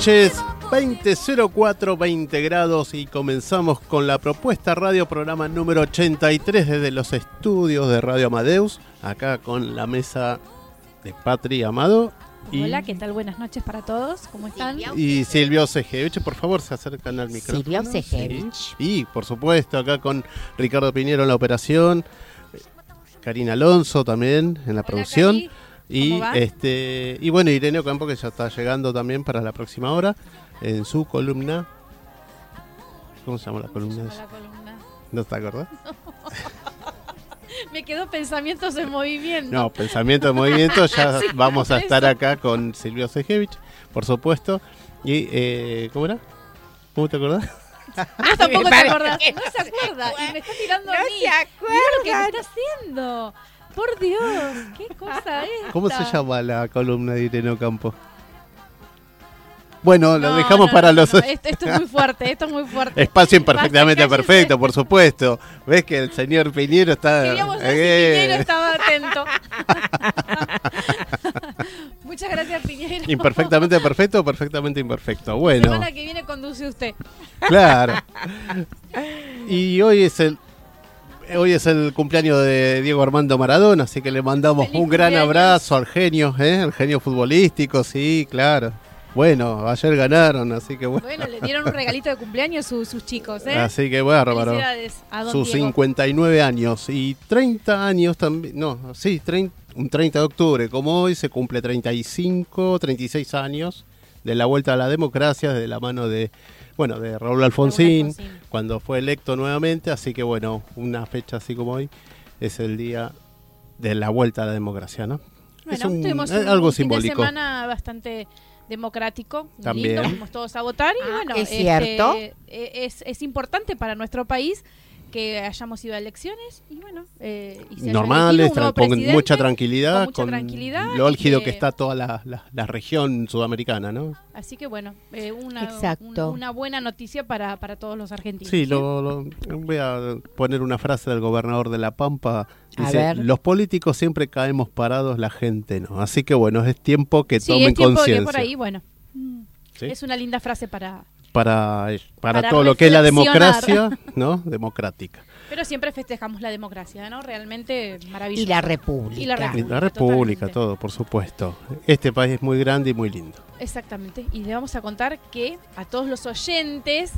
noches. 2004, 20 grados y comenzamos con la propuesta radio programa número 83 desde los estudios de Radio Amadeus, acá con la mesa de Patri Amado. Hola, ¿qué tal? Buenas noches para todos, ¿cómo están? Y Silvio Osejevich, por favor, se acercan al micrófono. Silvio Osejevich. Y, por supuesto, acá con Ricardo Piñero en la operación, Karina Alonso también en la producción. Y este y bueno, Irene Ocampo que ya está llegando también para la próxima hora en su columna. ¿Cómo se llama la columna? ¿No te acordás? Me quedó pensamientos en movimiento. No, pensamientos en movimiento. Ya vamos a estar acá con Silvio Sejevich, por supuesto. Y, eh, ¿cómo era? ¿Cómo te acordás? Ah, tampoco te acordás. No se acuerda. Y me está tirando no a mí. se acuerda. lo que me está haciendo. Por Dios, qué cosa es. ¿Cómo se llama la columna de Irene Campo? Bueno, lo dejamos para los. Esto, es muy fuerte, esto es muy fuerte. Espacio imperfectamente perfecto, por supuesto. Ves que el señor Piñero está. Queríamos ver si Piñero estaba atento. Muchas gracias, Piñero. Imperfectamente perfecto o perfectamente imperfecto. Bueno. La semana que viene conduce usted. Claro. Y hoy es el hoy es el cumpleaños de Diego Armando Maradona, así que le mandamos un gran abrazo al genio, ¿eh? al genio futbolístico, sí, claro. Bueno, ayer ganaron, así que bueno. Bueno, le dieron un regalito de cumpleaños sus, sus chicos, ¿eh? Así que bueno, a sus 59 años y 30 años también, no, sí, un 30 de octubre, como hoy se cumple 35, 36 años de la vuelta a la democracia desde la mano de bueno, de Raúl Alfonsín, cuando fue electo nuevamente, así que bueno, una fecha así como hoy es el día de la vuelta a la democracia, ¿no? es un, algo simbólico. Fin de semana bastante democrático, También. lindo, todos a votar y ah, bueno, es cierto. Este, e, es, es importante para nuestro país que hayamos ido a elecciones y bueno, eh, normales, con mucha tranquilidad, con, lo álgido que, está toda la, la, región sudamericana, ¿no? Así que bueno, eh, una, una buena noticia para, para todos los argentinos. Sí, Lo, voy a poner una frase del gobernador de La Pampa. Dice, los políticos siempre caemos parados, la gente no. Así que bueno, es tiempo que tomen conciencia. por ahí, bueno, es una linda frase para, para, para, todo lo que es la democracia, ¿no? Democrática. Pero siempre festejamos la democracia, ¿no? Realmente maravilloso. Y la república. Y la república, todo, por supuesto. Este país es muy grande y muy lindo. Exactamente. Y le vamos a contar que a todos los oyentes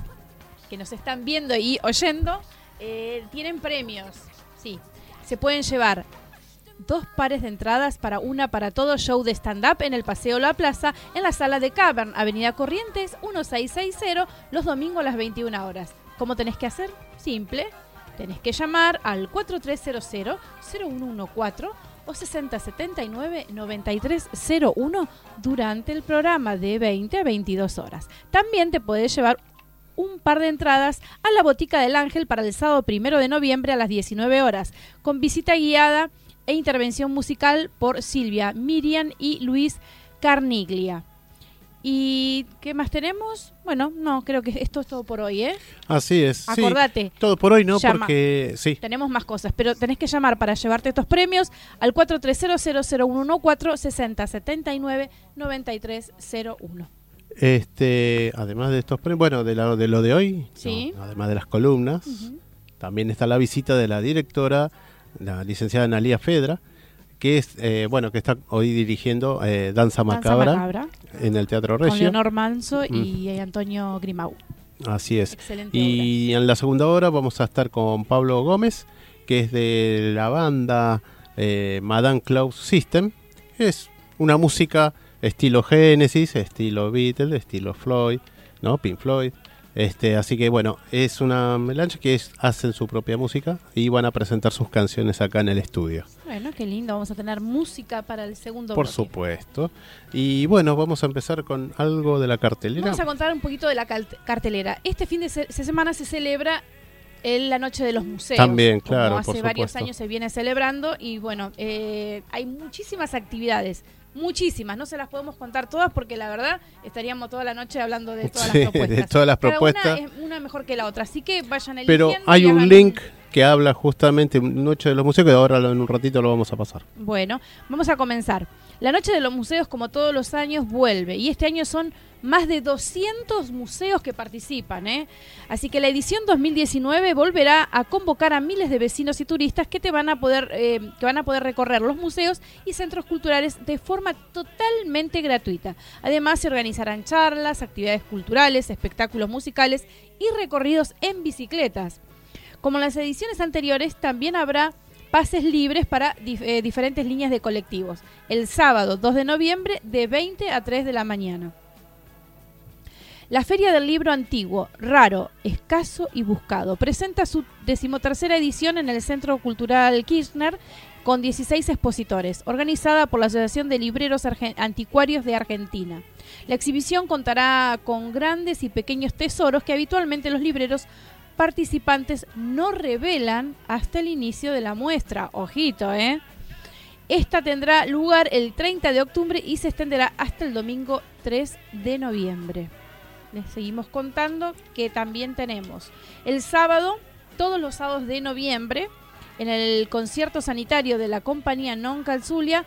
que nos están viendo y oyendo, eh, tienen premios. Sí. Se pueden llevar dos pares de entradas para una para todo show de stand-up en el Paseo La Plaza, en la sala de Cavern, Avenida Corrientes 1660, los domingos a las 21 horas. ¿Cómo tenés que hacer? Simple. Tenés que llamar al 4300-0114 o 6079-9301 durante el programa de 20 a 22 horas. También te puedes llevar un par de entradas a la Botica del Ángel para el sábado primero de noviembre a las 19 horas, con visita guiada e intervención musical por Silvia, Miriam y Luis Carniglia. ¿Y qué más tenemos? Bueno, no, creo que esto es todo por hoy, ¿eh? Así es. sí. Acordate. Todo por hoy no, Llama. porque sí. Tenemos más cosas, pero tenés que llamar para llevarte estos premios al 430-00114 6079-9301. Este, además de estos premios, bueno, de, la- de lo de hoy, Sí. no, además de las columnas, también está la visita de la directora, la licenciada Analia Fedra, que es, eh, bueno, que está hoy dirigiendo eh, Danza, Danza Macabra, en el Teatro con Regio. Leonor Manso y Antonio Grimau. Así es. Excelente Y en la segunda hora vamos a estar con Pablo Gómez, que es de la banda eh, Madame Claus System. Es una música estilo Genesis, estilo Beatles, estilo Floyd, ¿no? Pink Floyd. Este, así que bueno, es una melange que es, hacen su propia música y van a presentar sus canciones acá en el estudio. Bueno, qué lindo. Vamos a tener música para el segundo Por bloque. supuesto. Y bueno, vamos a empezar con algo de la cartelera. Vamos a contar un poquito de la cartelera. Este fin de se- se semana se celebra el- la Noche de los Museos. También, como claro, hace por varios años se viene celebrando y bueno, eh, hay muchísimas actividades. Muchísimas, no se las podemos contar todas porque la verdad estaríamos toda la noche hablando de todas Sí, las propuestas. de todas las Cada propuestas. Una es una mejor que la otra, así que vayan Pero eligiendo hay y un link que habla justamente Noche de los Museos que ahora en un ratito lo vamos a pasar. Bueno, vamos a comenzar. La Noche de los Museos, como todos los años, vuelve. Y este año son más de 200 museos que participan. ¿eh? Así que la edición 2019 volverá a convocar a miles de vecinos y turistas que, te van, a poder, eh, que van a poder recorrer los museos y centros culturales de forma totalmente gratuita. Además, se organizarán charlas, actividades culturales, espectáculos musicales y recorridos en bicicletas. Como en las ediciones anteriores, también habrá pases libres para eh, diferentes líneas de colectivos. El sábado 2 de noviembre de 20 a 3 de la mañana. La Feria del Libro Antiguo, raro, escaso y buscado, presenta su decimotercera edición en el Centro Cultural Kirchner con 16 expositores, organizada por la Asociación de Libreros Anticuarios de Argentina. La exhibición contará con grandes y pequeños tesoros que habitualmente los libreros participantes no revelan hasta el inicio de la muestra. Ojito, ¿eh? Esta tendrá lugar el 30 de octubre y se extenderá hasta el domingo 3 de noviembre. Les seguimos contando que también tenemos el sábado, todos los sábados de noviembre, en el concierto sanitario de la compañía Non Calzulia.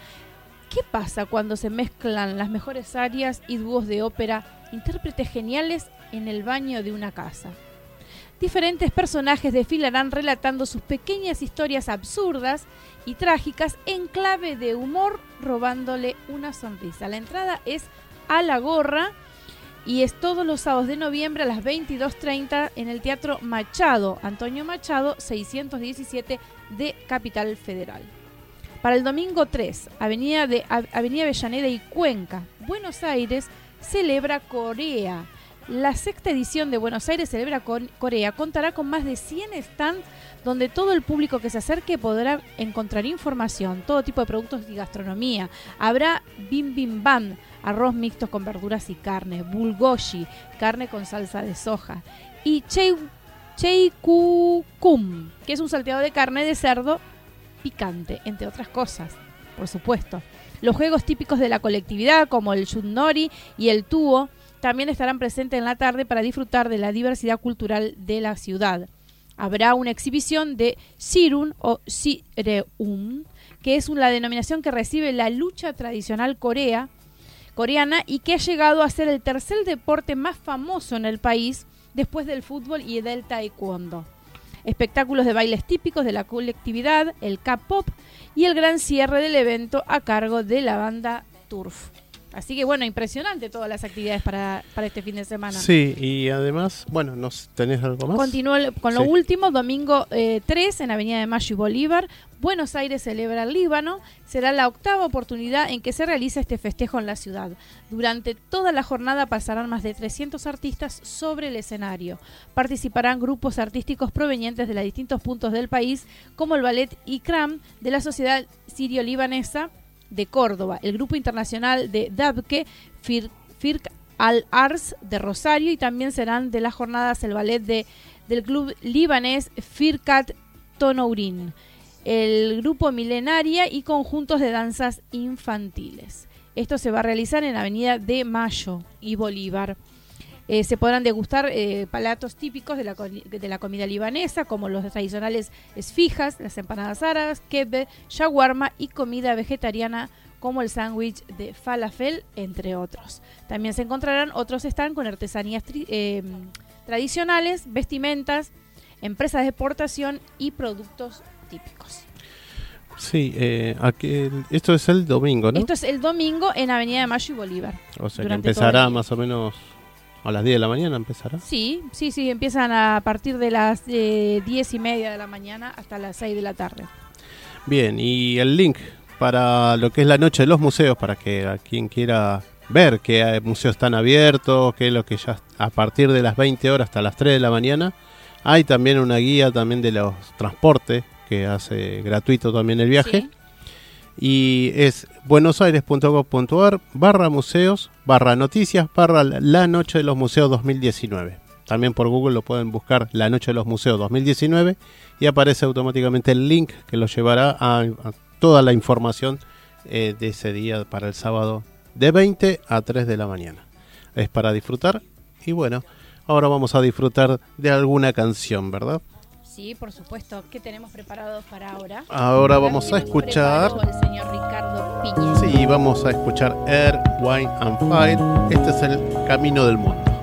¿Qué pasa cuando se mezclan las mejores áreas y dúos de ópera, intérpretes geniales en el baño de una casa? Diferentes personajes desfilarán relatando sus pequeñas historias absurdas y trágicas en clave de humor, robándole una sonrisa. La entrada es a la gorra y es todos los sábados de noviembre a las 22.30 en el Teatro Machado, Antonio Machado, 617 de Capital Federal. Para el domingo 3, Avenida, de, Av- Avenida Avellaneda y Cuenca, Buenos Aires, celebra Corea. La sexta edición de Buenos Aires Celebra con Corea contará con más de 100 stands donde todo el público que se acerque podrá encontrar información, todo tipo de productos y gastronomía. Habrá bim bim bam, arroz mixto con verduras y carne, bulgogi, carne con salsa de soja y chei, cheikukum, que es un salteado de carne de cerdo picante, entre otras cosas, por supuesto. Los juegos típicos de la colectividad, como el yunori y el tubo, también estarán presentes en la tarde para disfrutar de la diversidad cultural de la ciudad. Habrá una exhibición de Sirun o Sireum, que es la denominación que recibe la lucha tradicional corea, coreana y que ha llegado a ser el tercer deporte más famoso en el país después del fútbol y del taekwondo. Espectáculos de bailes típicos de la colectividad, el K-pop y el gran cierre del evento a cargo de la banda Turf. Así que bueno, impresionante todas las actividades para, para este fin de semana. Sí, y además, bueno, ¿nos ¿tenés algo más? Continúo con lo Sí. último, domingo eh, 3 en Avenida de Mayo y Bolívar. Buenos Aires celebra el Líbano. Será la octava oportunidad en que se realiza este festejo en la ciudad. Durante toda la jornada pasarán más de 300 artistas sobre el escenario. Participarán grupos artísticos provenientes de los distintos puntos del país, como el ballet Ikram de la Sociedad Sirio-Libanesa de Córdoba, el grupo internacional de Dabke, Fir- Firk Al-Ars de Rosario y también serán de las jornadas el ballet de, del club libanés Firkat Tonourin, el grupo Milenaria y conjuntos de danzas infantiles. Esto se va a realizar en Avenida de Mayo y Bolívar. Eh, se podrán degustar eh, palatos típicos de la, de la, comida libanesa, como los tradicionales esfijas, las empanadas árabes, kebbe, shawarma y comida vegetariana como el sándwich de falafel, entre otros. También se encontrarán otros stands con artesanías eh, tradicionales, vestimentas, empresas de exportación y productos típicos. Sí, eh, esto es el domingo, ¿no? Esto es el domingo en Avenida de Mayo y Bolívar. O sea que empezará más o menos a las 10 de la mañana, empezará. Sí, sí, sí, empiezan a partir de las eh, 10 y media de la mañana hasta las 6 de la tarde. Bien, y el link para lo que es la noche de los museos, para que a quien quiera ver qué museos están abiertos, qué es lo que ya a partir de las 20 horas hasta las 3 de la mañana. Hay también una guía también de los transportes que hace gratuito también el viaje. Y es buenosaires.gov.ar barra museos, barra noticias, barra la noche de los museos 2019. También por Google lo pueden buscar la noche de los museos 2019 y aparece automáticamente el link que los llevará a, toda la información eh, de ese día para el sábado de 20 a 3 de la mañana. Es para disfrutar y bueno, ahora vamos a disfrutar de alguna canción, ¿verdad? Sí, por supuesto. ¿Qué tenemos preparado para ahora? Ahora vamos a escuchar. El señor Ricardo Piña. Sí, vamos a escuchar Air, Wine and Fire. Este es el camino del mundo.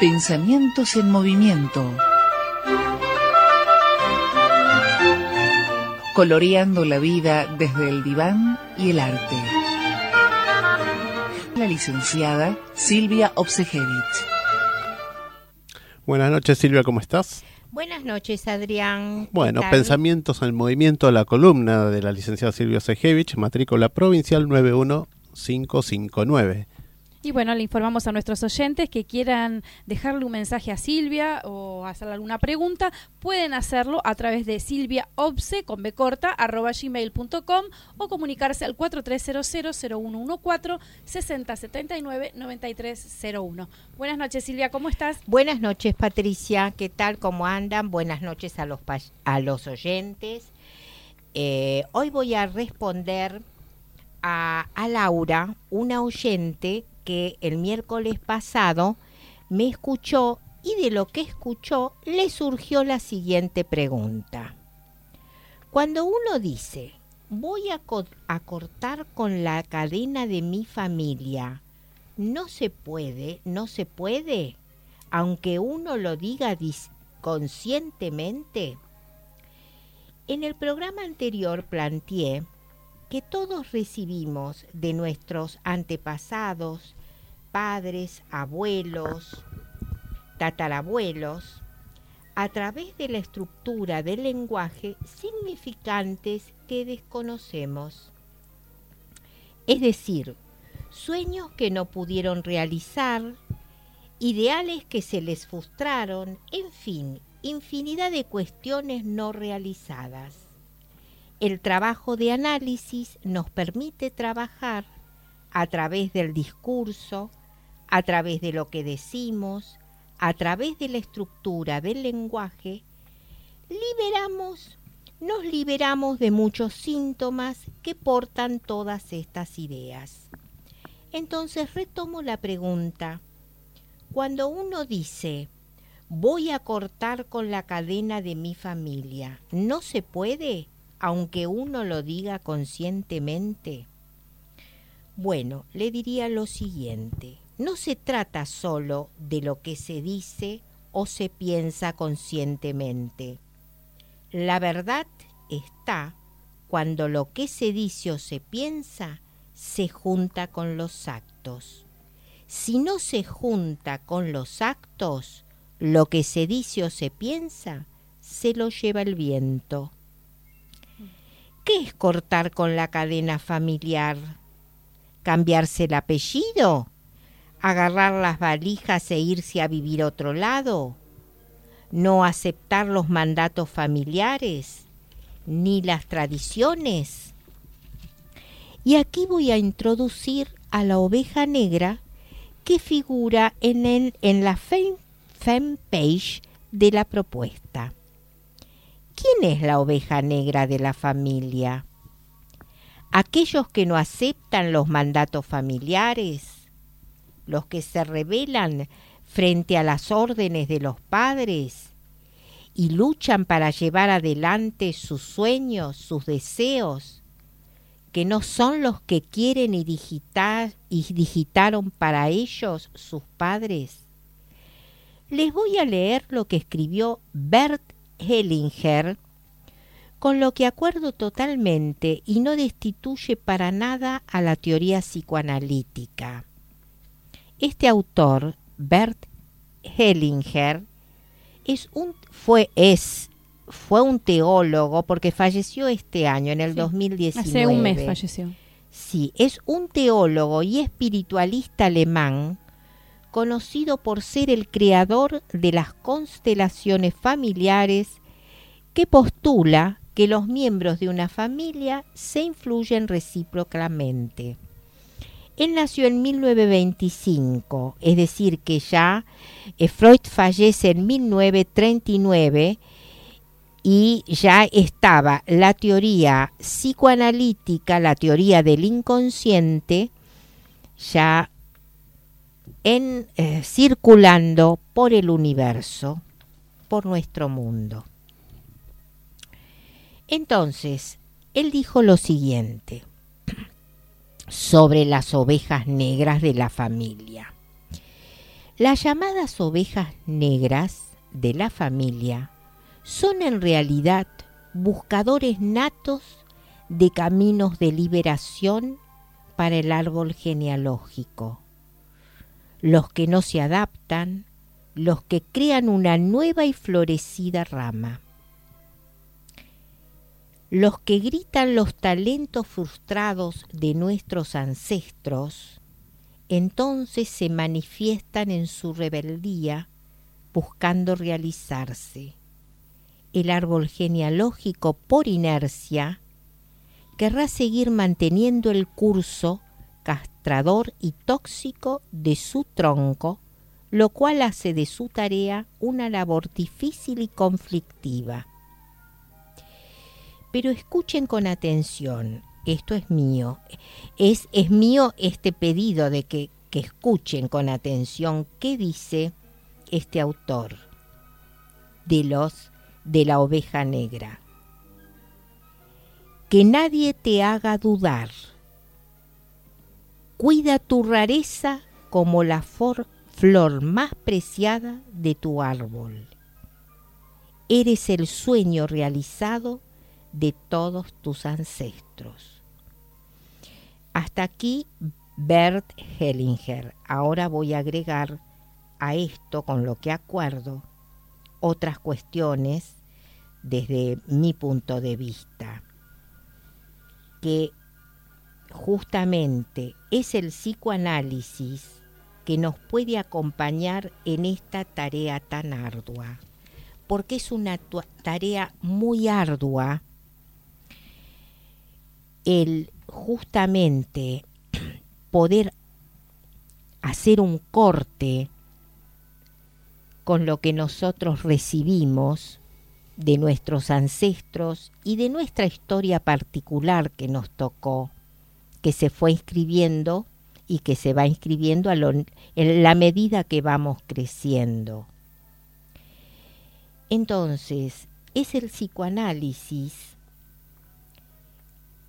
Pensamientos en movimiento. Coloreando la vida desde el diván y el arte. La licenciada Silvia Obsejevich. Buenas noches Silvia, ¿cómo estás? Buenas noches, Adrián. ¿Qué Bueno, tal? Pensamientos en Movimiento, la columna de la licenciada Silvia Sejevich, matrícula provincial 91559. Y bueno, le informamos a nuestros oyentes que quieran dejarle un mensaje a Silvia o hacerle alguna pregunta, pueden hacerlo a través de silviaobse con b arroba gmail.com o comunicarse al 4300-0114 6079 9301. Buenas noches Silvia, ¿cómo estás? Buenas noches, Patricia. ¿Qué tal? ¿Cómo andan? Buenas noches a los, a los oyentes. Eh, hoy voy a responder a Laura, una oyente que el miércoles pasado me escuchó y de lo que escuchó le surgió la siguiente pregunta. Cuando uno dice, voy a, co- a cortar con la cadena de mi familia, no se puede, no se puede, aunque uno lo diga conscientemente. En el programa anterior planteé que todos recibimos de nuestros antepasados, padres, abuelos, tatarabuelos, a través de la estructura del lenguaje significantes que desconocemos. Es decir, sueños que no pudieron realizar, ideales que se les frustraron, en fin, infinidad de cuestiones no realizadas. El trabajo de análisis nos permite trabajar a través del discurso, a través de lo que decimos, a través de la estructura del lenguaje, liberamos, nos liberamos de muchos síntomas que portan todas estas ideas. Entonces retomo la pregunta. Cuando uno dice, voy a cortar con la cadena de mi familia, ¿no se puede, aunque uno lo diga conscientemente? Bueno, le diría lo siguiente. No se trata solo de lo que se dice o se piensa conscientemente. La verdad está cuando lo que se dice o se piensa se junta con los actos. Si no se junta con los actos, lo que se dice o se piensa se lo lleva el viento. ¿Qué es cortar con la cadena familiar? ¿Cambiarse el apellido? ¿Agarrar las valijas e irse a vivir otro lado? ¿No aceptar los mandatos familiares? ¿Ni las tradiciones? Y aquí voy a introducir a la oveja negra que figura en, el, en la fan- fanpage de la propuesta. ¿Quién es la oveja negra de la familia? Aquellos que no aceptan los mandatos familiares, los que se rebelan frente a las órdenes de los padres y luchan para llevar adelante sus sueños, sus deseos, que no son los que quieren y, digitar, y digitaron para ellos sus padres? Les voy a leer lo que escribió Bert Hellinger, con lo que acuerdo totalmente y no destituye para nada a la teoría psicoanalítica. Este autor, Bert Hellinger, es un, fue, es, fue un teólogo porque falleció este año, en el Sí, 2019. Hace un mes falleció. Sí, es un teólogo y espiritualista alemán conocido por ser el creador de las constelaciones familiares que postula que los miembros de una familia se influyen recíprocamente. Él nació en 1925, es decir, que ya eh, Freud fallece en 1939 y ya estaba la teoría psicoanalítica, la teoría del inconsciente, ya en, eh, circulando por el universo, por nuestro mundo. Entonces, él dijo lo siguiente sobre las ovejas negras de la familia. Las llamadas ovejas negras de la familia son en realidad buscadores natos de caminos de liberación para el árbol genealógico. Los que no se adaptan, los que crean una nueva y florecida rama. Los que gritan los talentos frustrados de nuestros ancestros, entonces se manifiestan en su rebeldía buscando realizarse. El árbol genealógico, por inercia, querrá seguir manteniendo el curso y tóxico de su tronco, lo cual hace de su tarea una labor difícil y conflictiva. Pero escuchen con atención, esto es mío, es, es mío este pedido de que, que escuchen con atención qué dice este autor de los de la oveja negra. Que nadie te haga dudar. Cuida tu rareza como la flor más preciada de tu árbol. Eres el sueño realizado de todos tus ancestros. Hasta aquí Bert Hellinger. Ahora voy a agregar a esto, con lo que acuerdo, otras cuestiones desde mi punto de vista, que justamente es el psicoanálisis que nos puede acompañar en esta tarea tan ardua, porque es una tarea muy ardua el justamente poder hacer un corte con lo que nosotros recibimos de nuestros ancestros y de nuestra historia particular que nos tocó, que se fue inscribiendo y que se va inscribiendo a lo- en la medida que vamos creciendo. Entonces, es el psicoanálisis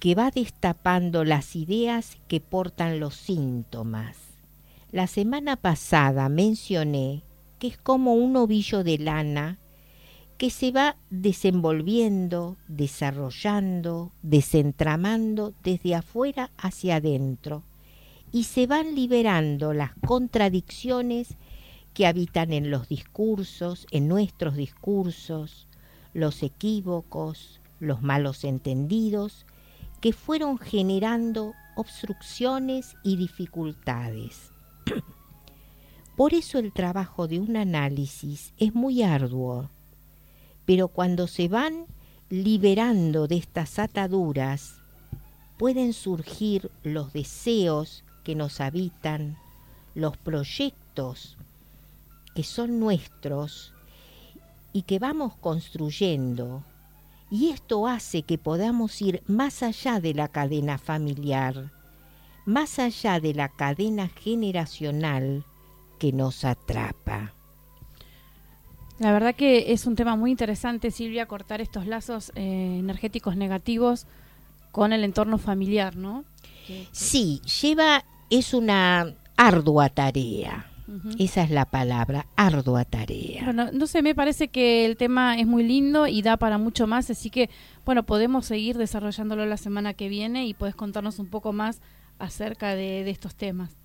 que va destapando las ideas que portan los síntomas. La semana pasada mencioné que es como un ovillo de lana que se va desenvolviendo, desarrollando, desentramando desde afuera hacia adentro y se van liberando las contradicciones que habitan en los discursos, en nuestros discursos, los equívocos, los malos entendidos, que fueron generando obstrucciones y dificultades. Por eso el trabajo de un análisis es muy arduo, pero cuando se van liberando de estas ataduras, pueden surgir los deseos que nos habitan, los proyectos que son nuestros y que vamos construyendo. Y esto hace que podamos ir más allá de la cadena familiar, más allá de la cadena generacional que nos atrapa. La verdad que es un tema muy interesante, Silvia, cortar estos lazos eh, energéticos negativos con el entorno familiar, ¿no? Sí, lleva, es una ardua tarea. Esa es la palabra, ardua tarea. Bueno, no sé, me parece que el tema es muy lindo y da para mucho más, así que, bueno, podemos seguir desarrollándolo la semana que viene y puedes contarnos un poco más acerca de, estos temas.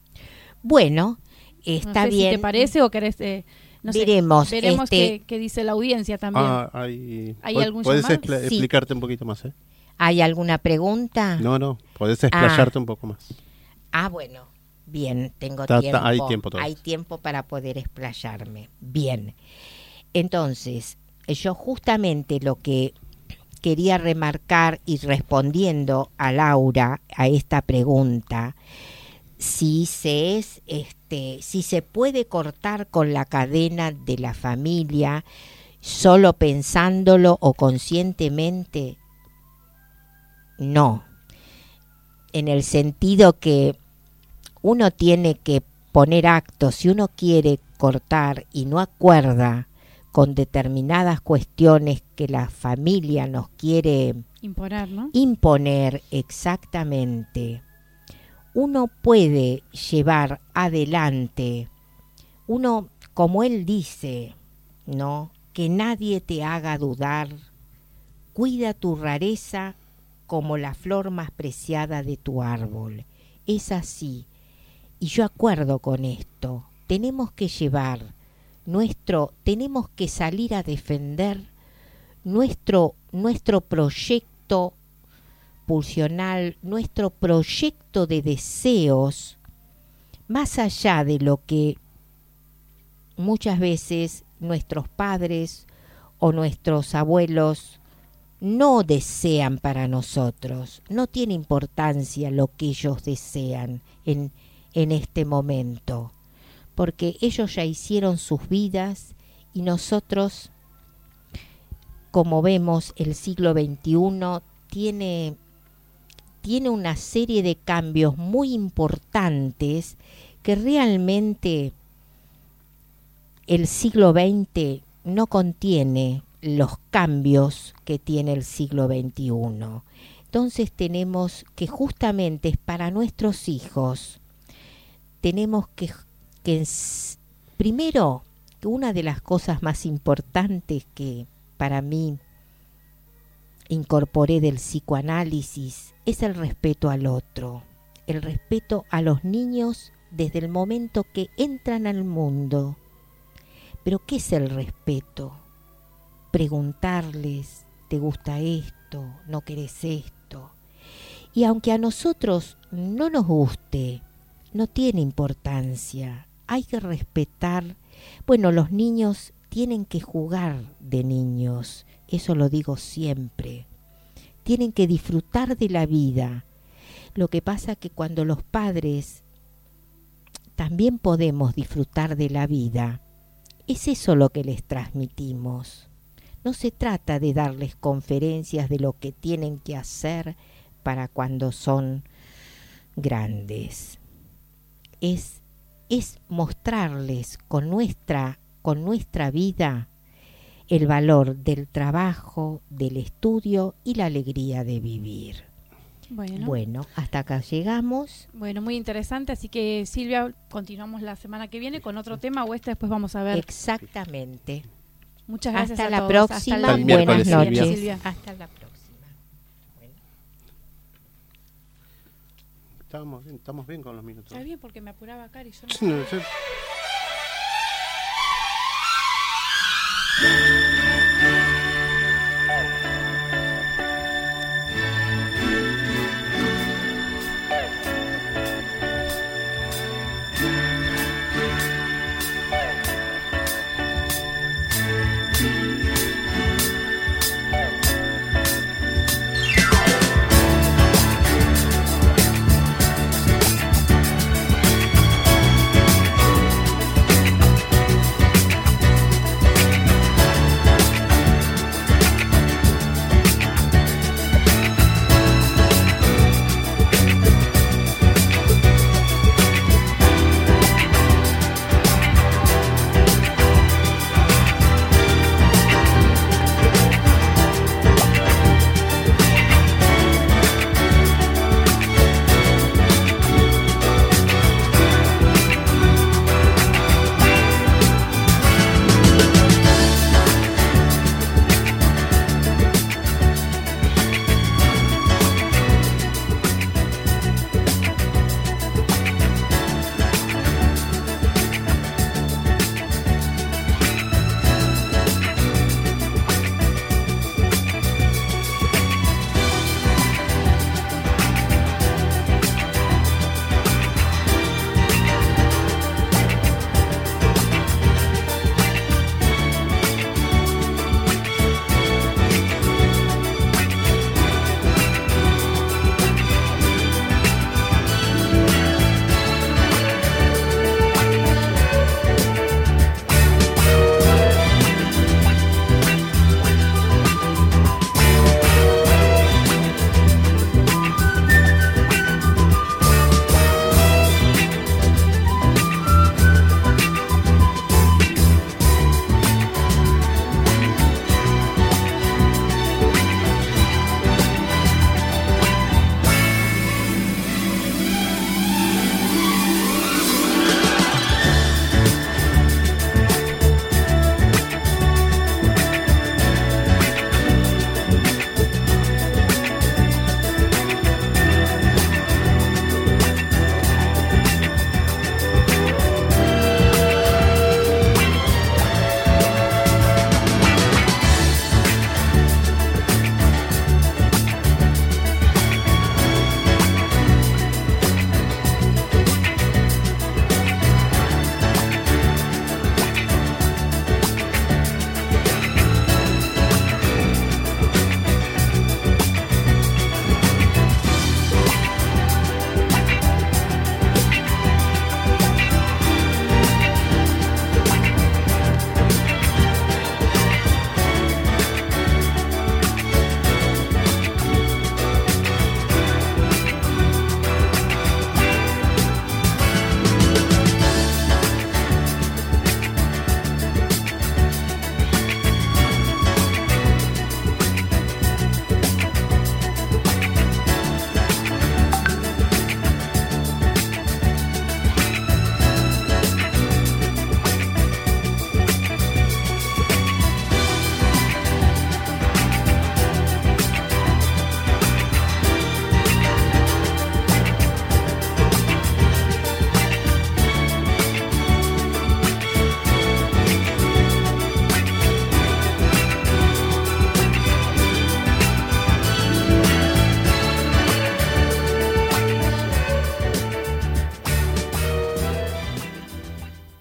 Bueno, está bien. Si ¿Te parece o querés... Eh, veremos. veremos este qué, dice la audiencia también. Ah, hay, algún ¿Puedes explicarte un poquito más? Eh? ¿Hay alguna pregunta? No, no, puedes explayarte ah. un poco más. Ah, bueno. Bien, tengo tiempo. Hay tiempo, hay tiempo para poder explayarme. Bien. Entonces, yo justamente lo que quería remarcar y respondiendo a Laura a esta pregunta, si se es este, si se puede cortar con la cadena de la familia solo pensándolo o conscientemente, no. En el sentido que uno tiene que poner actos, si uno quiere cortar y no acuerda con determinadas cuestiones que la familia nos quiere imponer, ¿no? Imponer exactamente. Uno puede llevar adelante, uno, como él dice, ¿no? Que nadie te haga dudar. Cuida tu rareza como la flor más preciada de tu árbol. Es así, y yo acuerdo con esto, tenemos que llevar nuestro, tenemos que salir a defender nuestro, nuestro proyecto nuestro proyecto de deseos, más allá de lo que muchas veces nuestros padres o nuestros abuelos no desean para nosotros. No tiene importancia lo que ellos desean en, en este momento, porque ellos ya hicieron sus vidas y nosotros, como vemos, el siglo XXI tiene, tiene una serie de cambios muy importantes que realmente el siglo XX no contiene los cambios que tiene el siglo XXI. Entonces tenemos que justamente es para nuestros hijos tenemos que, que primero, una de las cosas más importantes que para mí incorporé del psicoanálisis es el respeto al otro, el respeto a los niños desde el momento que entran al mundo. Pero ¿qué es el respeto? Preguntarles, ¿te gusta esto? ¿No querés esto? Y aunque a nosotros no nos guste, no tiene importancia. Hay que respetar. Bueno, los niños tienen que jugar de niños, eso lo digo siempre. Tienen que disfrutar de la vida. Lo que pasa que cuando los padres también podemos disfrutar de la vida, es eso lo que les transmitimos. No se trata de darles conferencias de lo que tienen que hacer para cuando son grandes es, es mostrarles con nuestra, con nuestra vida el valor del trabajo, del estudio y la alegría de vivir. Bueno. bueno, hasta acá llegamos. Bueno, muy interesante. Así que Silvia, continuamos la semana que viene con otro tema o este después vamos a ver. Exactamente. Muchas gracias. Hasta la próxima. Buenas noches. Hasta la próxima. Estamos bien, estamos bien con los minutos. Está bien porque me apuraba y yo no...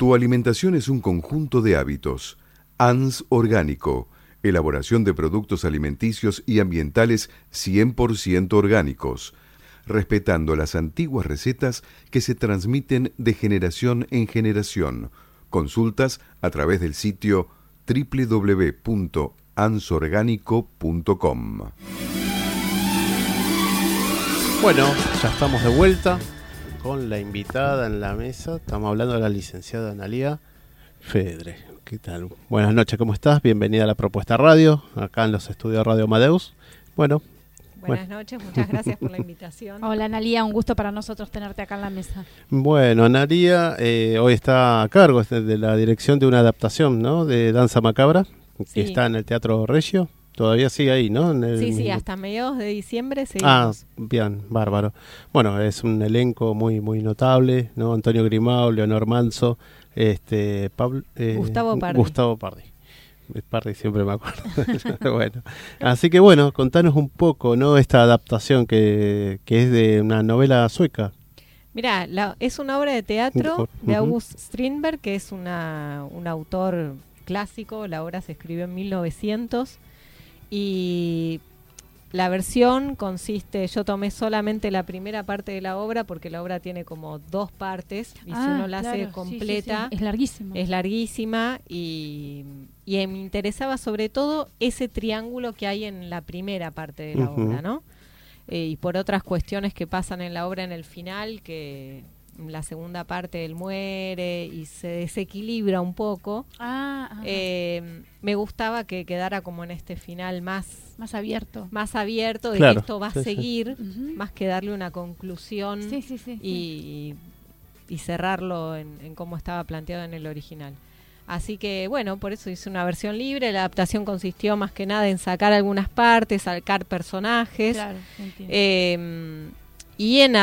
Tu alimentación es un conjunto de hábitos. ANS Orgánico, elaboración de productos alimenticios y ambientales 100% orgánicos, respetando las antiguas recetas que se transmiten de generación en generación. Consultas a través del sitio www.ansorgánico.com. Bueno, ya estamos de vuelta con la invitada en la mesa. Estamos hablando de la licenciada Analia Fedre. ¿Qué tal? Buenas noches, ¿cómo estás? Bienvenida a la propuesta radio, acá en los estudios Radio Amadeus. Bueno. Buenas noches, muchas gracias por la invitación. Hola Analia, un gusto para nosotros tenerte acá en la mesa. Bueno, Analia eh, hoy está a cargo de la dirección de una adaptación ¿no? de Danza Macabra, que está en el Teatro Regio. Todavía sigue ahí, ¿no? sí, sí, hasta mediados de diciembre Ah, bien, bárbaro. Bueno, es un elenco muy muy notable, ¿no? Antonio Grimao, Leonor Manso, este, Pablo, eh, Gustavo Pardi. Gustavo Pardi. Pardi siempre me acuerdo. bueno, así que bueno, contanos un poco, ¿no? Esta adaptación que, que es de una novela sueca. Mira, es una obra de teatro de August Strindberg, que es una, un autor clásico. La obra se escribió en 1900 y la versión consiste, yo tomé solamente la primera parte de la obra porque la obra tiene como dos partes y si ah, uno la hace completa es larguísima. Es larguísima y, y, me interesaba sobre todo ese triángulo que hay en la primera parte de la obra, ¿no? Eh, y por otras cuestiones que pasan en la obra en el final que la segunda parte él muere y se desequilibra un poco. Ah, eh, me gustaba que quedara como en este final más más abierto, más abierto de que esto va a seguir, más que darle una conclusión y, y, cerrarlo en, en cómo estaba planteado en el original. Así que bueno, por eso hice una versión libre. La adaptación consistió más que nada en sacar algunas partes, sacar personajes. eh, y en,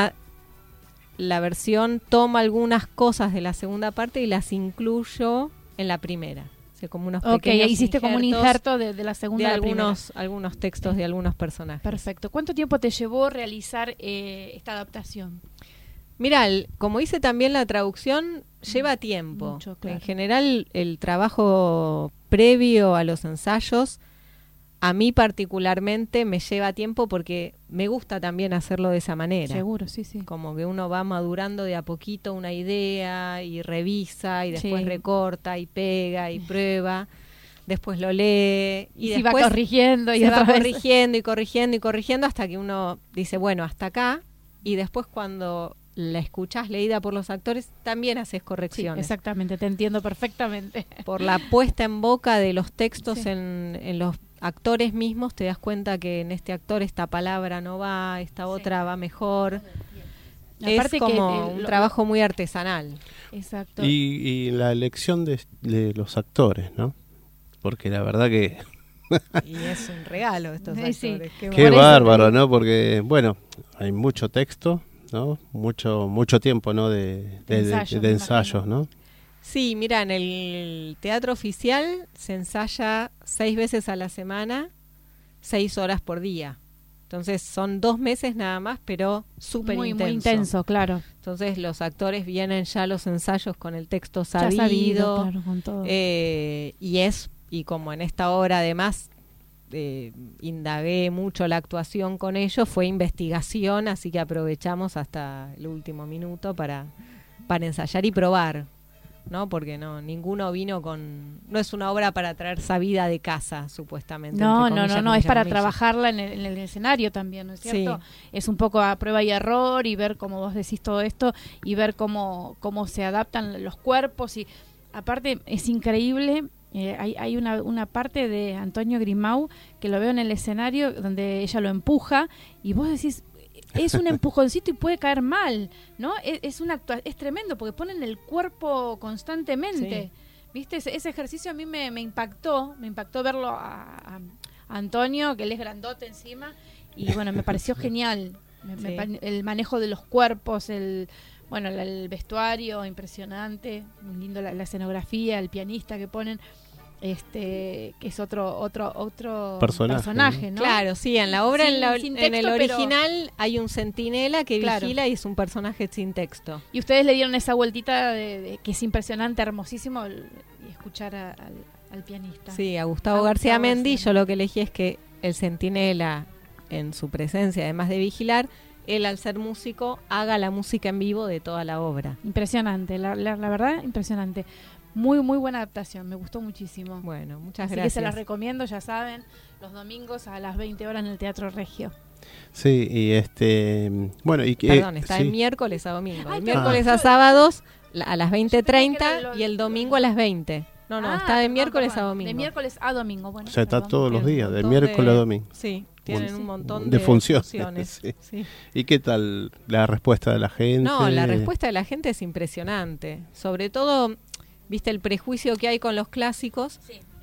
la versión toma algunas cosas de la segunda parte y las incluyo en la primera. O como unos ok, hiciste como un injerto de, la segunda de algunos, algunos textos de algunos personajes. Perfecto. ¿Cuánto tiempo te llevó realizar eh, esta adaptación? Mira, como hice también la traducción, lleva tiempo. En general, el trabajo previo a los ensayos a mí particularmente me lleva tiempo porque me gusta también hacerlo de esa manera. Seguro, sí, sí. Como que uno va madurando de a poquito una idea y revisa y después recorta y pega y prueba. Después lo lee y, después va corrigiendo y va corrigiendo y corrigiendo y corrigiendo hasta que uno dice, bueno, hasta acá. Y después cuando la escuchas leída por los actores, también haces correcciones. exactamente, te entiendo perfectamente. Por la puesta en boca de los textos en, en, los actores mismos te das cuenta que en este actor esta palabra no va, esta otra va mejor. es como un trabajo muy artesanal. Exacto. Y, la elección de, los actores, ¿no? Porque la verdad que... y es un regalo estos actores. Qué, bárbaro, ¿no? Porque, bueno, hay mucho texto, ¿no? Mucho, mucho tiempo, ¿no? De, de ensayos, ¿no? Sí, mira, en el teatro oficial se ensaya seis veces a la semana, seis horas por día. Entonces son dos meses nada más, pero súper intenso. Muy intenso, claro. Entonces los actores vienen ya a los ensayos con el texto sabido. claro, con todo. Eh, y es, y como en esta obra además eh, indagué mucho la actuación con ellos, fue investigación, así que aprovechamos hasta el último minuto para, para ensayar y probar. ¿No? Porque no, ninguno vino con... No es una obra para traer sabida de casa, supuestamente. No, no, no, no, es para trabajarla en el, escenario también, ¿no es cierto? Es un poco a prueba y error y ver cómo vos decís todo esto y ver cómo, cómo se adaptan los cuerpos y aparte es increíble eh, hay, hay una, una, parte de Antonio Grimau que lo veo en el escenario donde ella lo empuja y vos decís, es un empujoncito y puede caer mal, ¿no? Es, es, una es tremendo porque ponen el cuerpo constantemente. ¿Viste? Ese, ejercicio a mí me, impactó, me impactó verlo a, Antonio, que él es grandote encima, y bueno, me pareció genial. el manejo de los cuerpos, el bueno, el, vestuario impresionante, muy lindo la, escenografía, el pianista que ponen. Este que es otro otro otro personaje, ¿no? Claro, sí, en la obra en, el original hay un centinela que vigila y es un personaje sin texto. Y ustedes le dieron esa vueltita de, que es impresionante, hermosísimo escuchar al, pianista. Sí, a Gustavo García Mendy, yo lo que elegí es que el centinela en su presencia, además de vigilar, él al ser músico haga la música en vivo de toda la obra. Impresionante, la, la verdad, impresionante. Muy, muy buena adaptación, me gustó muchísimo. Bueno, muchas Así gracias. que se las recomiendo, ya saben, los domingos a las 20 horas en el Teatro Regio. Sí, y este. Bueno, y que. Perdón, está de miércoles a domingo. el miércoles a sábados a las 20.30 y el domingo a las 20. No, no, ah, está de miércoles a domingo. De miércoles a domingo, bueno. O sea, está todos los días, de miércoles a domingo. Sí, tienen un montón de, funciones. ¿Y qué tal la respuesta de la gente? No, la respuesta de la gente es impresionante. Sobre todo viste el prejuicio que hay con los clásicos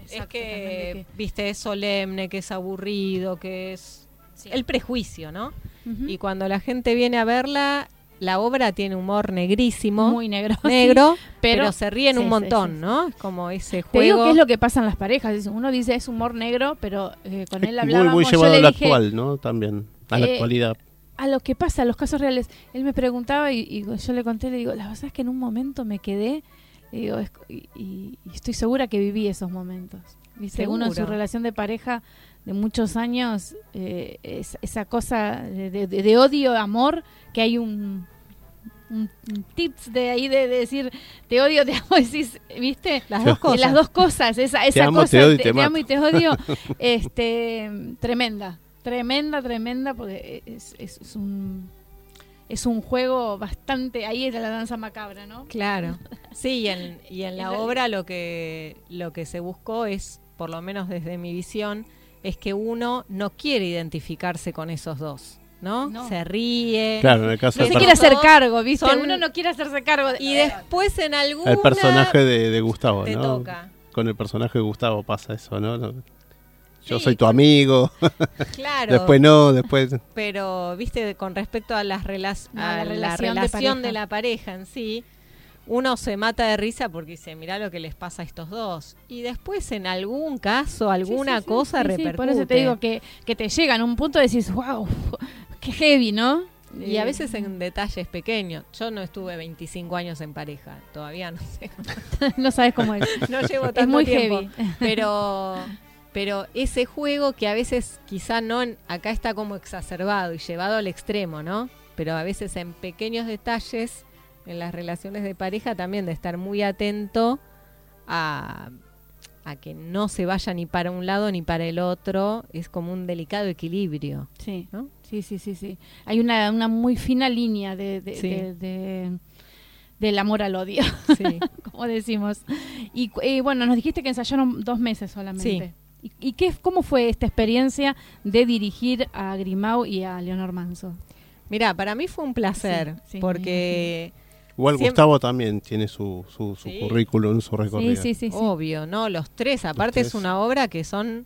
es que, viste es solemne que es aburrido que es el prejuicio no y cuando la gente viene a verla la obra tiene humor negrísimo muy negro negro pero, se ríen un montón no es como ese juego te digo qué es lo que pasa en las parejas uno dice es humor negro pero eh, con él hablábamos muy, muy llevado a lo actual no también a la eh, actualidad. a lo que pasa, a los casos reales. Él me preguntaba y, yo le conté, le digo, la verdad es que en un momento me quedé y, estoy segura que viví esos momentos. ¿Viste? Uno en su relación de pareja de muchos años, eh, esa cosa de, odio, amor, que hay un, tips de ahí de, decir te odio, te amo, decís, ¿viste? Las dos cosas. Las dos cosas, esa, esa cosa, te, odio y te, amo y te odio, este, tremenda, tremenda, tremenda, porque es, es un es un juego bastante ahí es la danza macabra, ¿no? Claro. Sí, y en, y en la obra lo que lo que se buscó es, por lo menos desde mi visión, es que uno no quiere identificarse con esos dos. ¿no? Se ríe. Claro, en el caso no se quiere hacer cargo, ¿viste? Uno no quiere hacerse cargo. Y después en algún El personaje de, Gustavo, ¿no? Con el personaje de Gustavo pasa eso, ¿no? Yo soy tu amigo. Claro. después no, después. Pero, viste, con respecto a, las la, relación, de, la pareja en sí, uno se mata de risa porque dice, mira lo que les pasa a estos dos. Y después, en algún caso, alguna cosa repercute. por eso te digo que, que te llegan a un punto y decís, wow, qué heavy, ¿no? Y a veces en detalles pequeños. Yo no estuve 25 años en pareja, todavía no sé. no sabes cómo es. No llevo tanto es muy tiempo. Heavy. Pero pero ese juego que a veces quizá no, acá está como exacerbado y llevado al extremo, ¿no? Pero a veces en pequeños detalles, en las relaciones de pareja, también de estar muy atento a, a que no se vaya ni para un lado ni para el otro, es como un delicado equilibrio. Sí, ¿no? sí, sí, sí, sí. Hay una, una muy fina línea de, de, del amor al odio, sí. como decimos. Y, y, bueno, nos dijiste que ensayaron dos meses solamente. Sí. ¿Y, qué, cómo fue esta experiencia de dirigir a Grimau y a Leonor Manso? Mira, para mí fue un placer, porque... Igual Gustavo también tiene su, su, su currículum, su recorrido. Sí, sí, sí, Obvio, ¿no? Los tres, aparte es una obra que son,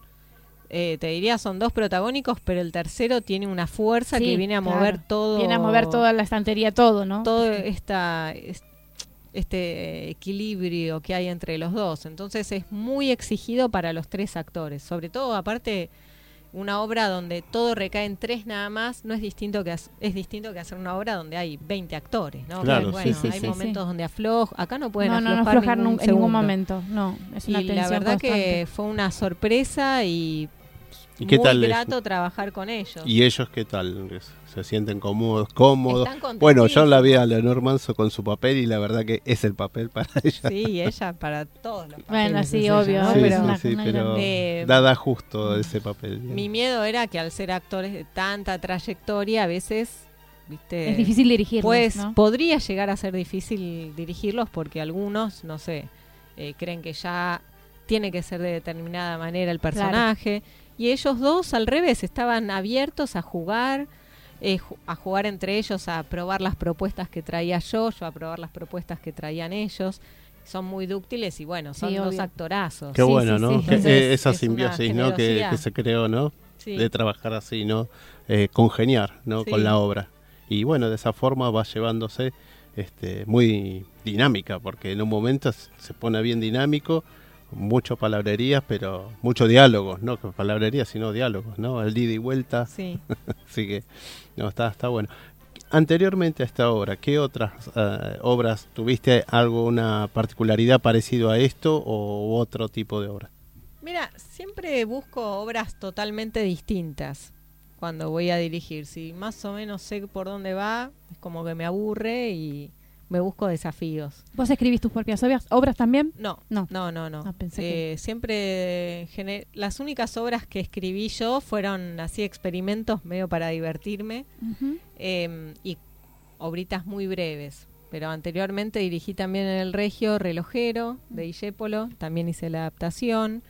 eh, te diría, son dos protagónicos, pero el tercero tiene una fuerza que viene a mover todo. Viene a mover toda la estantería, todo, ¿no? Todo esta, este equilibrio que hay entre los dos. Entonces es muy exigido para los tres actores. Sobre todo, aparte, una obra donde todo recae en tres nada más, no es distinto que es distinto que hacer una obra donde hay 20 actores, ¿no? Claro, bueno, hay momentos donde afloja, acá no pueden aflojar, en ningún momento, no, es una y la verdad que fue una sorpresa y ¿Y qué muy grato trabajar con ellos. ¿Y ellos qué tal? ¿Se sienten cómodos? cómodos? Bueno, yo la vi a Leonor Manso con su papel y la verdad que es el papel para ella. Sí, ella para todos los papeles. Bueno, sí, obvio. pero, eh, dada justo ese papel. Mi miedo era que al ser actores de tanta trayectoria, a veces... ¿viste? Es difícil dirigirlos, Pues podría llegar a ser difícil dirigirlos porque algunos, no sé, eh, creen que ya tiene que ser de determinada manera el personaje y ellos dos al revés estaban abiertos a jugar eh, a jugar entre ellos a probar las propuestas que traía yo yo a probar las propuestas que traían ellos. Son muy dúctiles y bueno son dos actorazos. Qué bueno no esa simbiosis no que, se creó no de trabajar así no eh, congeniar no con la obra. Y bueno de esa forma va llevándose este muy dinámica porque en un momento se pone bien dinámico mucho palabrerías, pero mucho diálogos, no palabrerías, sino diálogos, ¿no? El ida y vuelta. Sí. Así que, no, está, está bueno. Anteriormente a esta obra, ¿qué otras eh, obras tuviste alguna particularidad parecido a esto o otro tipo de obra? Mira, siempre busco obras totalmente distintas cuando voy a dirigir. Si más o menos sé por dónde va, es como que me aburre y me busco desafíos. ¿Vos escribís tus propias obras, también? No, no, no, no. no. Ah, eh, siempre las únicas obras que escribí yo fueron así experimentos medio para divertirme em, y obritas muy breves. Pero anteriormente dirigí también en el Regio Relojero de Illépolo, también hice la adaptación.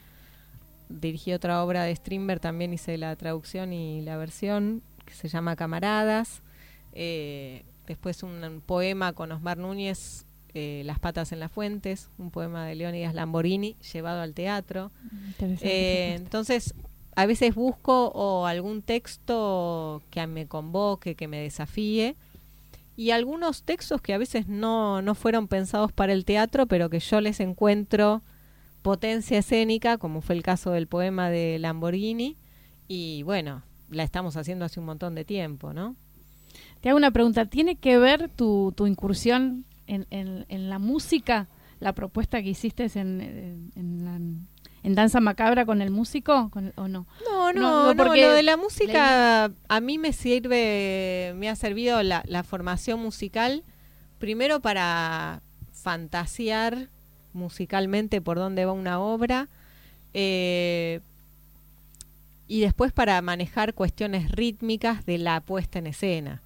Dirigí otra obra de Strindberg, también hice la traducción y la versión, que se llama Camaradas. Eh, después un, poema con Osmar Núñez, eh, Las patas en las fuentes, un poema de Leonidas Lamborini llevado al teatro. Eh, entonces, a veces busco o algún texto que me convoque, que me desafíe, y algunos textos que a veces no, no fueron pensados para el teatro, pero que yo les encuentro potencia escénica, como fue el caso del poema de Lamborghini, y bueno, la estamos haciendo hace un montón de tiempo, ¿no? Te hago una pregunta, ¿tiene que ver tu, tu incursión en, en, la música, la propuesta que hiciste en, en, Danza Macabra con el músico o no? No, no, no, porque lo de la música a mí me sirve, me ha servido la, la formación musical, primero para fantasear musicalmente por dónde va una obra, eh, y después para manejar cuestiones rítmicas de la puesta en escena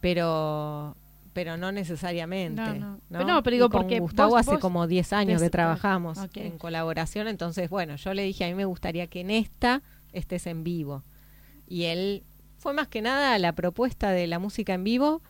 pero pero no necesariamente. No, no. pero digo porque Gustavo hace como 10 años que trabajamos en colaboración, entonces bueno, yo le dije a mí me gustaría que en esta estés en vivo. Y él fue más que nada la propuesta de la música en vivo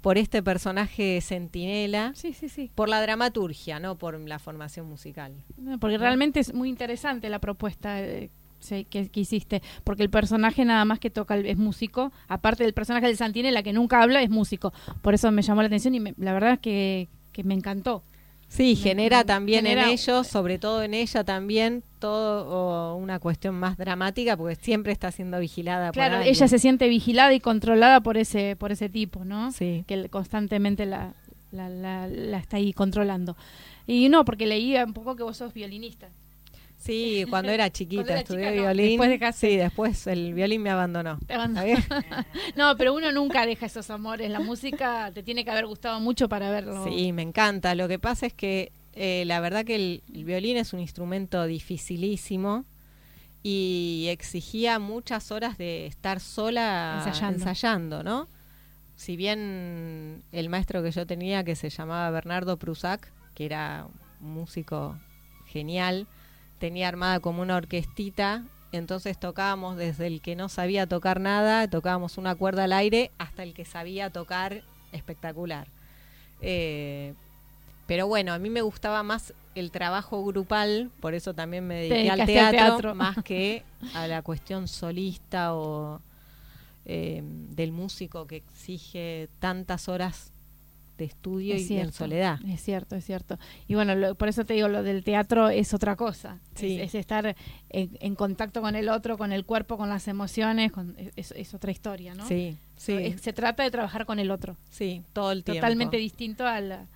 por este personaje centinela, sí, sí, sí. por la dramaturgia, no por la formación musical. Porque realmente es muy interesante la propuesta. Eh, que, hiciste, porque el personaje nada más que toca es músico, aparte del personaje del Santine, la que nunca habla es músico. Por eso me llamó la atención y la verdad es que, que me encantó. Sí, genera también en ellos, sobre todo en ella también, todo una cuestión más dramática porque siempre está siendo vigilada. Claro, ella se siente vigilada y controlada por ese por ese tipo, ¿no? Sí. Que constantemente la, la, la está ahí controlando. Y no, porque leía un poco que vos sos violinista. Sí, cuando era chiquita estudié violín. después Sí, después el violín me abandonó. no, pero uno nunca deja esos amores. La música te tiene que haber gustado mucho para verlo. Sí, me encanta. Lo que pasa es que eh, la verdad que el, violín es un instrumento dificilísimo y exigía muchas horas de estar sola ensayando, ensayando ¿no? Si bien el maestro que yo tenía, que se llamaba Bernardo Prusac, que era un músico genial, tenía armada como una orquestita, entonces tocábamos desde el que no sabía tocar nada, tocábamos una cuerda al aire, hasta el que sabía tocar espectacular. Eh, pero bueno, a mí me gustaba más el trabajo grupal, por eso también me dediqué al teatro, más que a la cuestión solista o eh, del músico que exige tantas horas de estudio y en soledad. Es cierto, es cierto. Y bueno, por eso te digo, lo del teatro es otra cosa. Es, estar en, contacto con el otro, con el cuerpo, con las emociones, con, es, otra historia, ¿no? Sí, sí. se trata de trabajar con el otro. Sí, todo el tiempo. Totalmente distinto a la...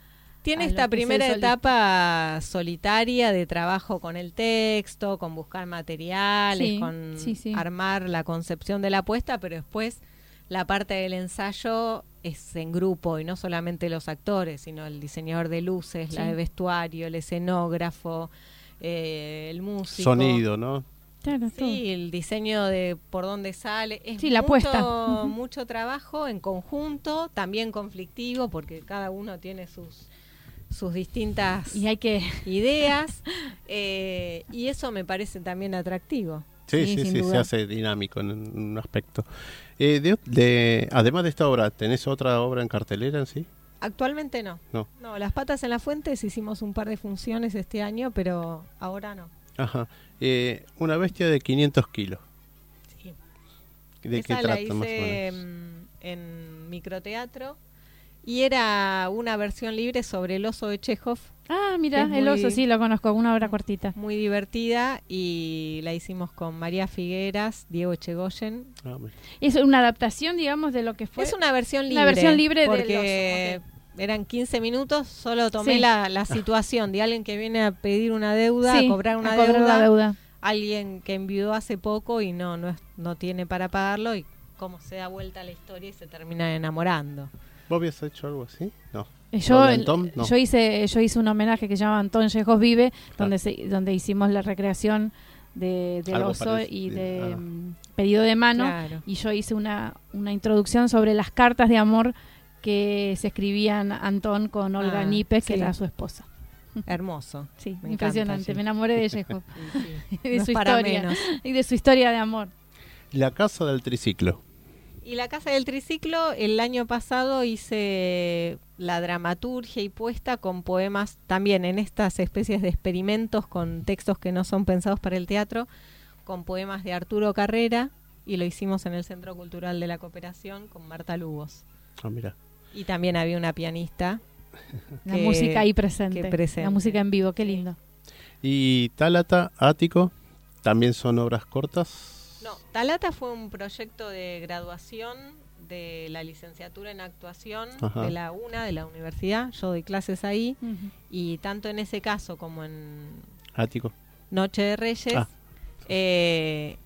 Tiene esta primera etapa solitaria de trabajo con el texto, con buscar materiales, con armar la concepción de la apuesta, pero después la parte del ensayo es en grupo y no solamente los actores, sino el diseñador de luces, la de vestuario, el escenógrafo, eh, el músico. Sonido, ¿no? sí, el diseño de por dónde sale. Es sí, la puesta. mucho trabajo en conjunto, también conflictivo, porque cada uno tiene sus sus distintas y hay que... ideas eh, y eso me parece también atractivo. Sí, sí, sí, se hace dinámico en un aspecto. Eh, de, además de esta obra, ¿tenés otra obra en cartelera en sí? Actualmente no. No. No, Las Patas en las Fuentes hicimos un par de funciones este año, pero ahora no. Ajá. Eh, una bestia de 500 kilos. Sí. ¿De qué trata la hice más o menos? en microteatro Y era una versión libre sobre el oso de Chekhov. Ah, mira, el oso, sí, lo conozco, una obra cortita. Muy divertida y la hicimos con María Figueras, Diego Echegoyen. Ah, es una adaptación, digamos, de lo que fue. Es una versión libre. Una versión libre porque eran 15 minutos, solo tomé la, situación de alguien que viene a pedir una deuda, a cobrar una deuda, alguien que enviudó hace poco y no, no, no tiene para pagarlo y cómo se da vuelta la historia y se termina enamorando. ¿Vos habías hecho algo así? No. Yo, yo hice yo hice un homenaje que se llama Antón Yejos Vive, donde donde hicimos la recreación de, del oso y de mm, pedido de mano. Y yo hice una, una introducción sobre las cartas de amor que se escribían Antón con Olga ah, que era su esposa. Hermoso. Sí, impresionante. Me enamoré de Yejos. de su historia. Y de su historia de amor. La casa del triciclo. Y la Casa del Triciclo, el año pasado hice la dramaturgia y puesta con poemas también en estas especies de experimentos con textos que no son pensados para el teatro, con poemas de Arturo Carrera y lo hicimos en el Centro Cultural de la Cooperación con Marta Lubos. Ah, mira. Y también había una pianista. la música ahí presente, presente. La música en vivo, qué lindo. ¿Y Tálata, Ático, también son obras cortas? No, Talata fue un proyecto de graduación de la licenciatura en actuación de la UNA, de la universidad. Yo doy clases ahí y tanto en ese caso como en Ático. Noche de Reyes, ah. eh,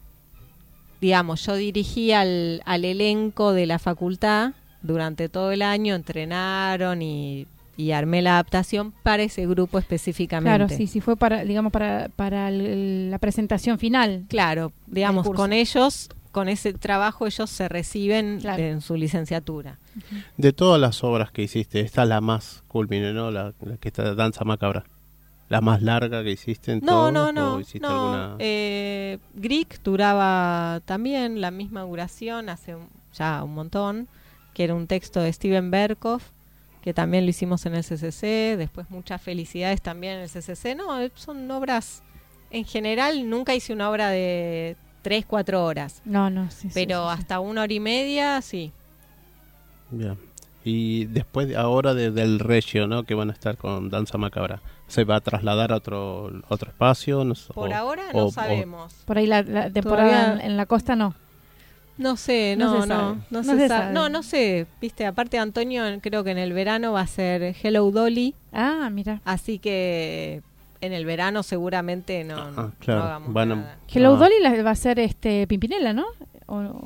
digamos, yo dirigí al, al elenco de la facultad durante todo el año, entrenaron y y armé la adaptación para ese grupo específicamente. Claro, sí, sí fue para, digamos, para, para la presentación final. Claro, digamos, con ellos, con ese trabajo ellos se reciben en su licenciatura. De todas las obras que hiciste, esta es la más culmine, ¿no? La, que está Danza Macabra. La más larga que hiciste en no, No, no, no. Eh, Greek duraba también la misma duración hace ya un montón, que era un texto de Steven Berkoff que también lo hicimos en el CCC, después muchas felicidades también en el CCC. No, son obras, en general nunca hice una obra de tres, cuatro horas. No, no, sí. Pero hasta una hora y media, sí. Bien. Y después, ahora del Regio, ¿no? Que van a estar con Danza Macabra. ¿Se va a trasladar a otro, otro espacio? Por ahora no sabemos. por ahí la, temporada en la costa no. No sé, no, no, no, no, sé no, no sé, viste, aparte Antonio, creo que en el verano va a ser Hello Dolly. Ah, mira. Así que en el verano seguramente no, ah, hagamos nada. Hello Dolly va a ser este Pimpinela, ¿no? ¿O,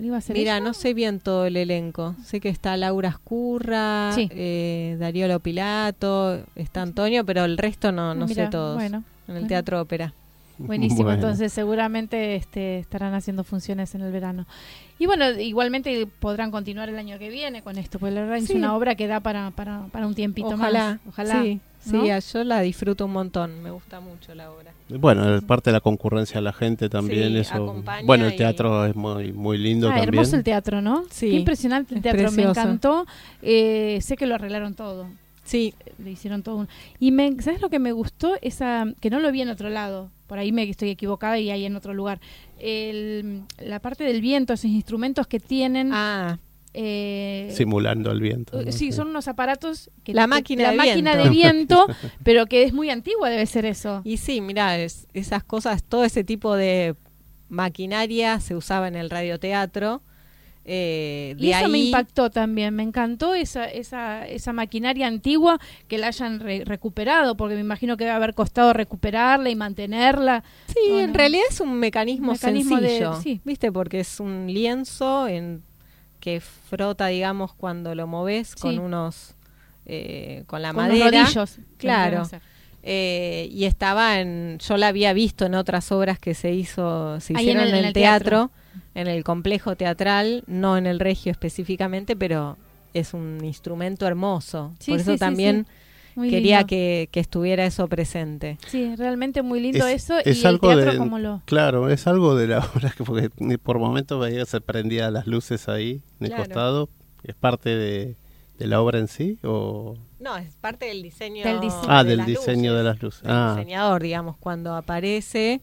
iba a ser Mira, no sé bien todo el elenco. Sé que está Laura Escurra, eh, Darío Lopilato, está Antonio, pero el resto no, no sé todos. Bueno, en el Teatro Ópera. Buenísimo, entonces seguramente este, estarán haciendo funciones en el verano. Y bueno, igualmente podrán continuar el año que viene con esto, porque la verdad es una obra que da para, para, para un tiempito Ojalá. más. Ojalá. Sí, sí, yo la disfruto un montón, me gusta mucho la obra. Bueno, parte de la concurrencia a la gente también, eso. Bueno, el teatro es muy muy lindo ah, Hermoso el teatro, ¿no? Sí. Qué impresionante el teatro, me encantó. Eh, sé que lo arreglaron todo. Sí. Le hicieron todo un... Y me, ¿sabes lo que me gustó? Esa, que no lo vi en otro lado por ahí me estoy equivocada y hay en otro lugar. la parte del viento, esos instrumentos que tienen. Ah. Eh, Simulando el viento. Uh, sí, son unos aparatos que la máquina, de, máquina viento. de viento, pero que es muy antigua debe ser eso. Y sí, mira, esas cosas, todo ese tipo de maquinaria se usaba en el radioteatro eh, y eso me impactó también, me encantó esa, esa, esa maquinaria antigua que la hayan recuperado, porque me imagino que debe haber costado recuperarla y mantenerla. Sí, en realidad es un mecanismo, sencillo, ¿viste? Porque es un lienzo en que frota, digamos, cuando lo moves con unos... Eh, con la madera. claro. Eh, y estaba en, yo la había visto en otras obras que se hizo, se hicieron en, el, teatro en el complejo teatral, no en el regio específicamente, pero es un instrumento hermoso. Por eso también quería que, estuviera eso presente. Sí, realmente muy lindo eso. Es y algo el teatro como lo... Claro, es algo de la obra que porque por momentos veía se prendían las luces ahí en el costado. ¿Es parte de, la obra en sí o...? No, es parte del diseño, del diseño ah, del diseño de las luces. El ah. diseñador, digamos, cuando aparece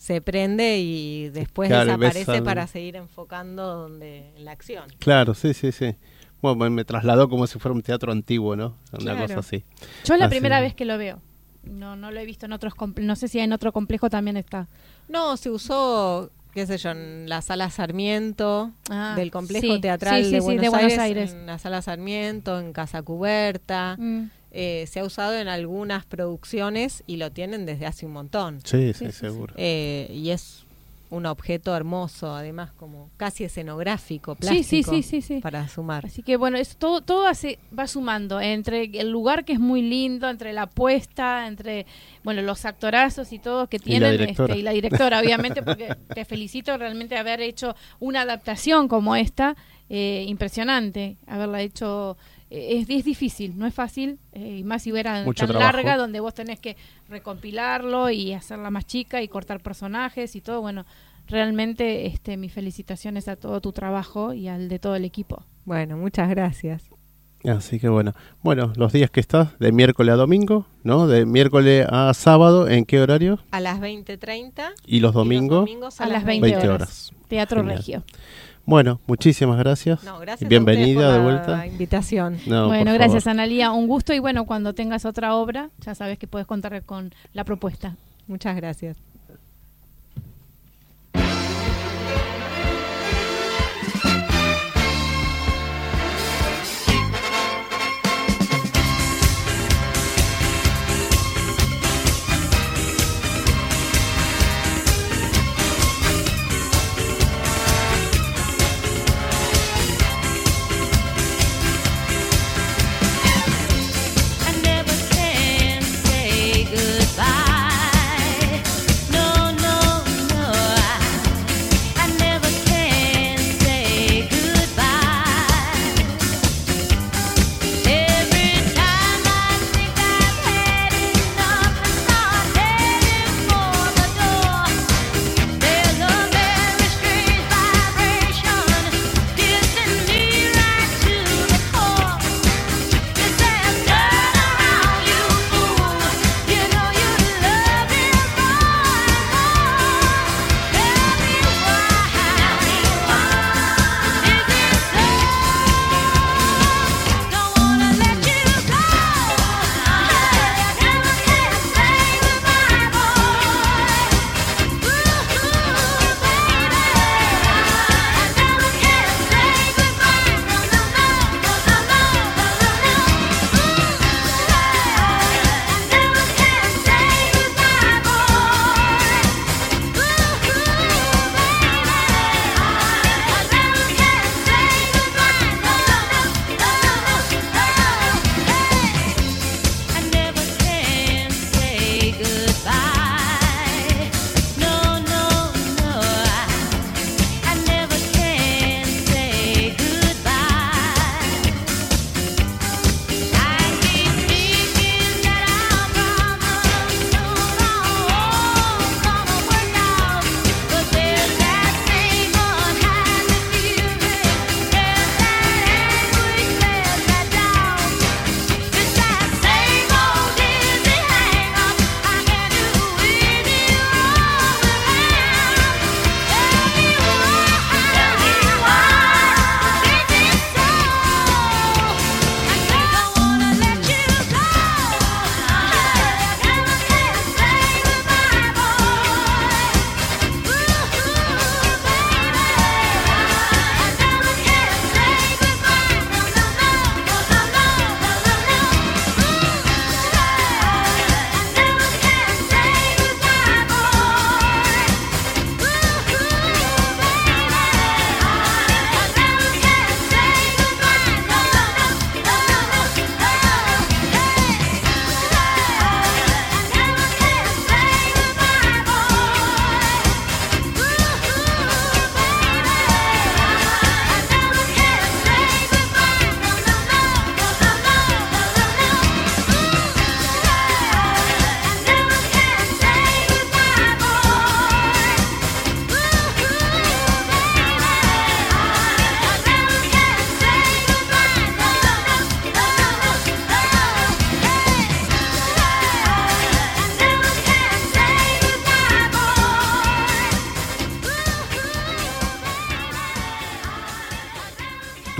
se prende y después desaparece para seguir enfocando donde en la acción. Claro, sí, sí, sí. bueno, me trasladó como si fuera un teatro antiguo, ¿no? Una cosa así. Yo es la primera vez que lo veo. No, no lo he visto en otros no sé si en otro complejo también está. No, se usó qué sé yo, en la sala Sarmiento ah, del complejo teatral de, Buenos, Aires, en la sala Sarmiento, en Casa Cubierta. Mm. Eh, se ha usado en algunas producciones y lo tienen desde hace un montón. Sí, sí, seguro. Eh, y es un objeto hermoso, además como casi escenográfico, plástico, sí, sí, sí, para sumar. Así que bueno, es todo, todo hace, va sumando entre el lugar que es muy lindo, entre la puesta, entre bueno los actorazos y todo que tienen, y la directora, este, y la directora obviamente, porque te felicito realmente haber hecho una adaptación como esta, eh, impresionante, haberla hecho es, es, difícil, no es fácil, eh, y más si hubiera tan larga, donde vos tenés que recompilarlo y hacerla más chica y cortar personajes y todo. Bueno, realmente este, mis felicitaciones a todo tu trabajo y al de todo el equipo. Bueno, muchas gracias. Así que bueno, bueno, los días que estás, de miércoles a domingo, ¿no? De miércoles a sábado, ¿en qué horario? A las 20.30. ¿Y los domingos? a, las 20, horas. Teatro Regio. Bueno, muchísimas gracias. No, gracias Bienvenida de vuelta. La invitación. bueno, gracias Analía, un gusto y bueno, cuando tengas otra obra, ya sabes que puedes contar con la propuesta. Muchas gracias.